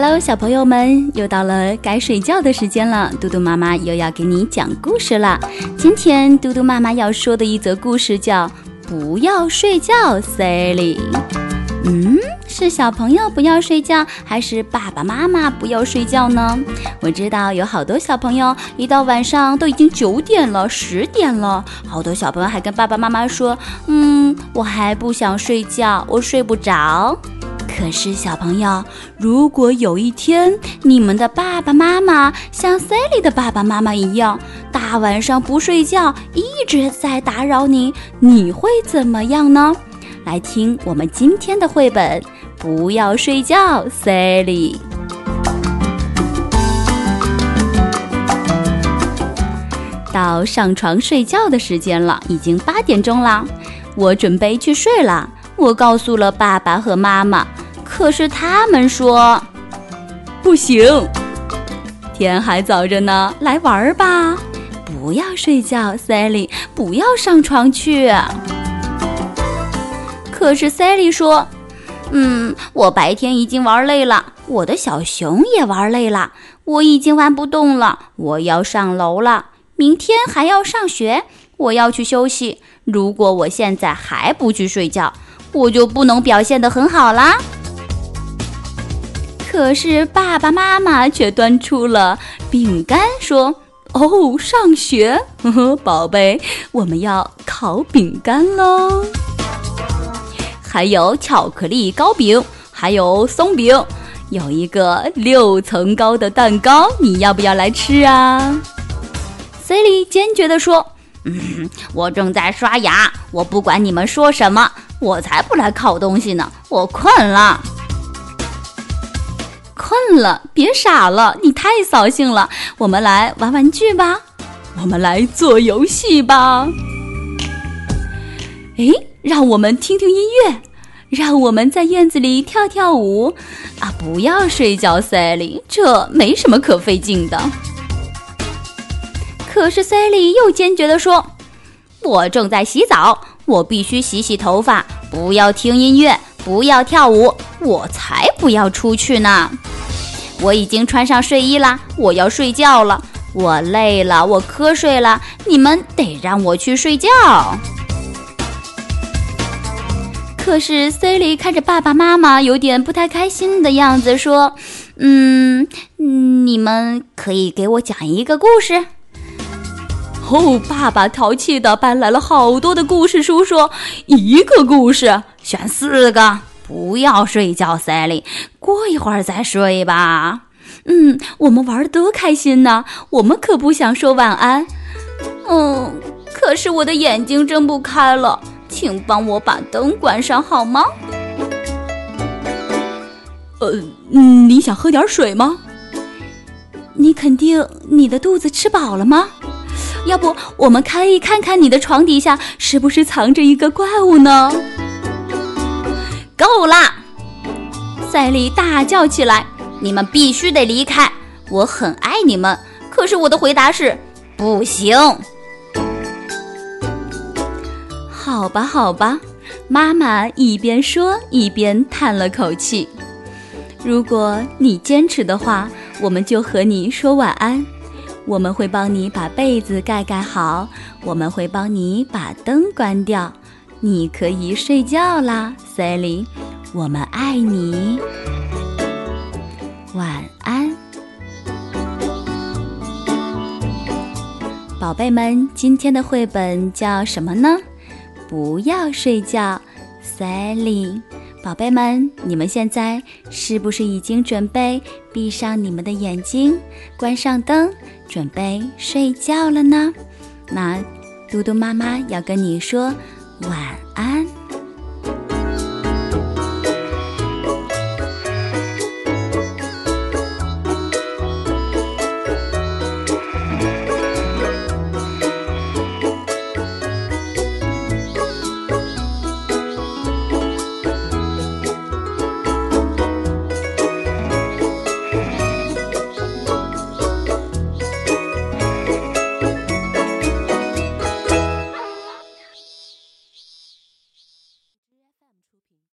Hello，小朋友们，又到了该睡觉的时间了。嘟嘟妈妈又要给你讲故事了。今天嘟嘟妈妈要说的一则故事叫《不要睡觉，Sally》。嗯，是小朋友不要睡觉，还是爸爸妈妈不要睡觉呢？我知道有好多小朋友一到晚上都已经九点了、十点了，好多小朋友还跟爸爸妈妈说：“嗯，我还不想睡觉，我睡不着。”可是，小朋友，如果有一天你们的爸爸妈妈像 Sally 的爸爸妈妈一样，大晚上不睡觉，一直在打扰你，你会怎么样呢？来听我们今天的绘本，不要睡觉，Sally。到上床睡觉的时间了，已经八点钟了，我准备去睡了。我告诉了爸爸和妈妈。可是他们说不行，天还早着呢，来玩吧！不要睡觉，Sally，不要上床去。可是 Sally 说：“嗯，我白天已经玩累了，我的小熊也玩累了，我已经玩不动了，我要上楼了。明天还要上学，我要去休息。如果我现在还不去睡觉，我就不能表现得很好啦。”可是爸爸妈妈却端出了饼干，说：“哦，上学，呵呵，宝贝，我们要烤饼干喽，还有巧克力糕饼，还有松饼，有一个六层高的蛋糕，你要不要来吃啊？C 莉坚决地说：“嗯，我正在刷牙，我不管你们说什么，我才不来烤东西呢，我困了。”困了，别傻了，你太扫兴了。我们来玩玩具吧，我们来做游戏吧。诶，让我们听听音乐，让我们在院子里跳跳舞啊！不要睡觉塞利这没什么可费劲的。可是塞利又坚决地说：“我正在洗澡，我必须洗洗头发，不要听音乐，不要跳舞，我才不要出去呢。”我已经穿上睡衣啦，我要睡觉了。我累了，我瞌睡了，你们得让我去睡觉。可是 Sally 看着爸爸妈妈有点不太开心的样子，说：“嗯，你们可以给我讲一个故事。”哦，爸爸淘气的搬来了好多的故事书，说：“一个故事选四个。”不要睡觉赛琳过一会儿再睡吧。嗯，我们玩的多开心呢，我们可不想说晚安。嗯，可是我的眼睛睁不开了，请帮我把灯关上好吗？呃，你想喝点水吗？你肯定你的肚子吃饱了吗？要不我们可以看看你的床底下是不是藏着一个怪物呢？够啦！赛莉大叫起来：“你们必须得离开！我很爱你们，可是我的回答是不行。”好吧，好吧，妈妈一边说一边叹了口气。如果你坚持的话，我们就和你说晚安。我们会帮你把被子盖盖好，我们会帮你把灯关掉。你可以睡觉啦，Sally，我们爱你，晚安，宝贝们。今天的绘本叫什么呢？不要睡觉，Sally。宝贝们，你们现在是不是已经准备闭上你们的眼睛，关上灯，准备睡觉了呢？那嘟嘟妈妈要跟你说。晚安。